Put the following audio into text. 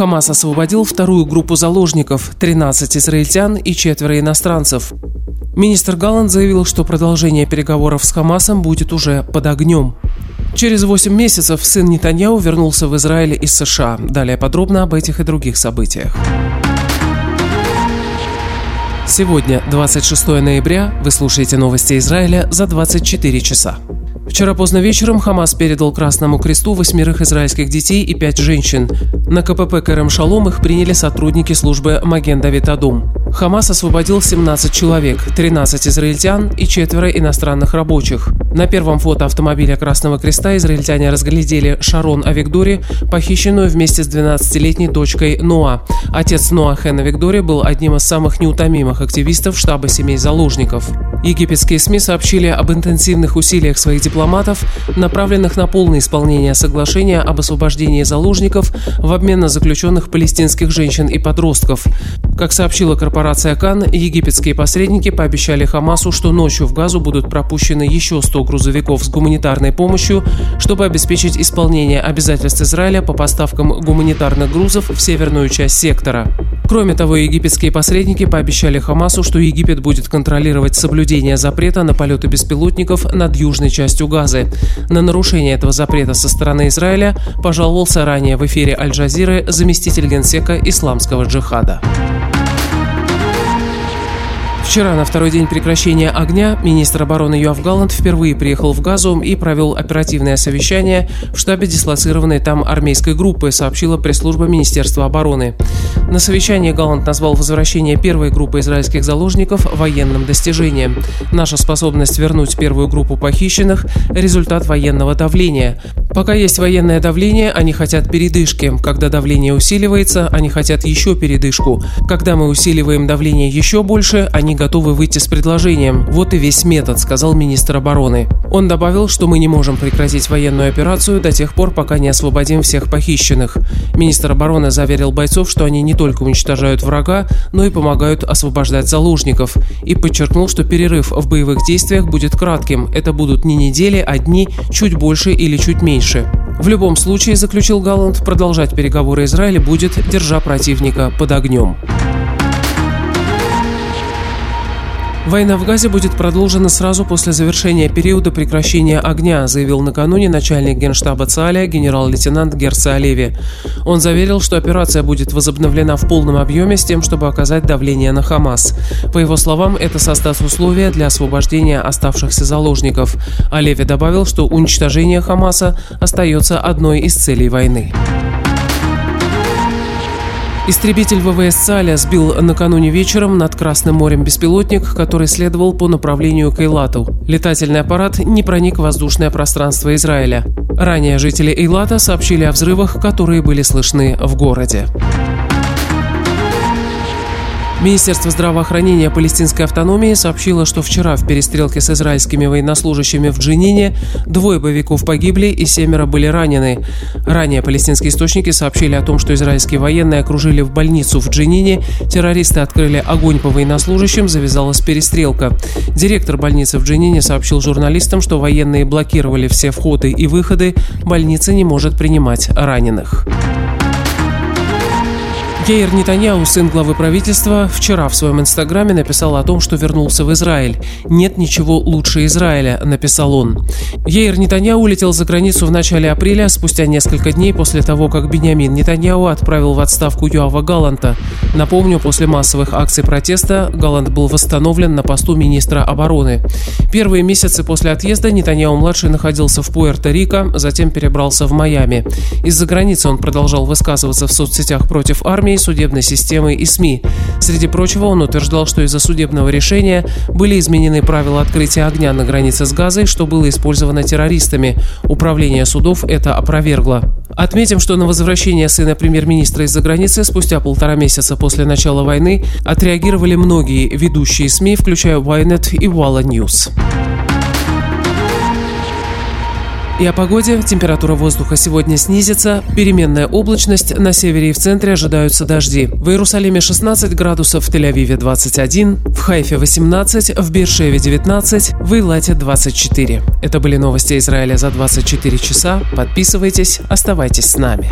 Хамас освободил вторую группу заложников – 13 израильтян и четверо иностранцев. Министр Галланд заявил, что продолжение переговоров с Хамасом будет уже под огнем. Через 8 месяцев сын Нетаньяу вернулся в Израиль из США. Далее подробно об этих и других событиях. Сегодня, 26 ноября, вы слушаете новости Израиля за 24 часа. Вчера поздно вечером Хамас передал Красному Кресту восьмерых израильских детей и пять женщин. На КПП Кэрем Шалом их приняли сотрудники службы Маген Давид Адум. Хамас освободил 17 человек, 13 израильтян и четверо иностранных рабочих. На первом фото автомобиля Красного Креста израильтяне разглядели Шарон Авигдори, похищенную вместе с 12-летней дочкой Ноа. Отец Ноа Хэн Авигдори был одним из самых неутомимых активистов штаба семей заложников. Египетские СМИ сообщили об интенсивных усилиях своих дипломатов, направленных на полное исполнение соглашения об освобождении заложников в обмен на заключенных палестинских женщин и подростков. Как сообщила корпорация Кан, египетские посредники пообещали Хамасу, что ночью в Газу будут пропущены еще 100 грузовиков с гуманитарной помощью, чтобы обеспечить исполнение обязательств Израиля по поставкам гуманитарных грузов в северную часть сектора. Кроме того, египетские посредники пообещали Хамасу, что Египет будет контролировать соблюдение запрета на полеты беспилотников над южной частью Газы. На нарушение этого запрета со стороны Израиля пожаловался ранее в эфире Аль-Джазиры заместитель генсека исламского джихада. Вчера, на второй день прекращения огня, министр обороны Юав Галланд впервые приехал в Газу и провел оперативное совещание в штабе дислоцированной там армейской группы, сообщила пресс-служба Министерства обороны. На совещании Галланд назвал возвращение первой группы израильских заложников военным достижением. Наша способность вернуть первую группу похищенных – результат военного давления. Пока есть военное давление, они хотят передышки. Когда давление усиливается, они хотят еще передышку. Когда мы усиливаем давление еще больше, они готовы выйти с предложением. Вот и весь метод, сказал министр обороны. Он добавил, что мы не можем прекратить военную операцию до тех пор, пока не освободим всех похищенных. Министр обороны заверил бойцов, что они не только уничтожают врага, но и помогают освобождать заложников. И подчеркнул, что перерыв в боевых действиях будет кратким. Это будут не недели, а дни, чуть больше или чуть меньше. В любом случае, заключил Галланд, продолжать переговоры Израиля будет, держа противника под огнем. Война в Газе будет продолжена сразу после завершения периода прекращения огня, заявил накануне начальник генштаба ЦАЛЯ генерал-лейтенант Герца Олеви. Он заверил, что операция будет возобновлена в полном объеме с тем, чтобы оказать давление на Хамас. По его словам, это создаст условия для освобождения оставшихся заложников. Олеви добавил, что уничтожение Хамаса остается одной из целей войны. Истребитель ВВС «Саля» сбил накануне вечером над Красным морем беспилотник, который следовал по направлению к Эйлату. Летательный аппарат не проник в воздушное пространство Израиля. Ранее жители Эйлата сообщили о взрывах, которые были слышны в городе. Министерство здравоохранения палестинской автономии сообщило, что вчера в перестрелке с израильскими военнослужащими в Джинине двое боевиков погибли и семеро были ранены. Ранее палестинские источники сообщили о том, что израильские военные окружили в больницу в Джинине, террористы открыли огонь по военнослужащим, завязалась перестрелка. Директор больницы в Джинине сообщил журналистам, что военные блокировали все входы и выходы, больница не может принимать раненых. Яир Нетаньяу, сын главы правительства, вчера в своем инстаграме написал о том, что вернулся в Израиль. «Нет ничего лучше Израиля», — написал он. Яир Нетаньяу улетел за границу в начале апреля, спустя несколько дней после того, как Бениамин Нетаньяу отправил в отставку Юава Галанта. Напомню, после массовых акций протеста Галант был восстановлен на посту министра обороны. Первые месяцы после отъезда Нетаньяу-младший находился в Пуэрто-Рико, затем перебрался в Майами. Из-за границы он продолжал высказываться в соцсетях против армии, судебной системы и СМИ. Среди прочего, он утверждал, что из-за судебного решения были изменены правила открытия огня на границе с Газой, что было использовано террористами. Управление судов это опровергло. Отметим, что на возвращение сына премьер-министра из-за границы спустя полтора месяца после начала войны отреагировали многие ведущие СМИ, включая Ynet и Walla News. И о погоде. Температура воздуха сегодня снизится. Переменная облачность. На севере и в центре ожидаются дожди. В Иерусалиме 16 градусов, в Тель-Авиве 21, в Хайфе 18, в Биршеве 19, в Илате 24. Это были новости Израиля за 24 часа. Подписывайтесь, оставайтесь с нами.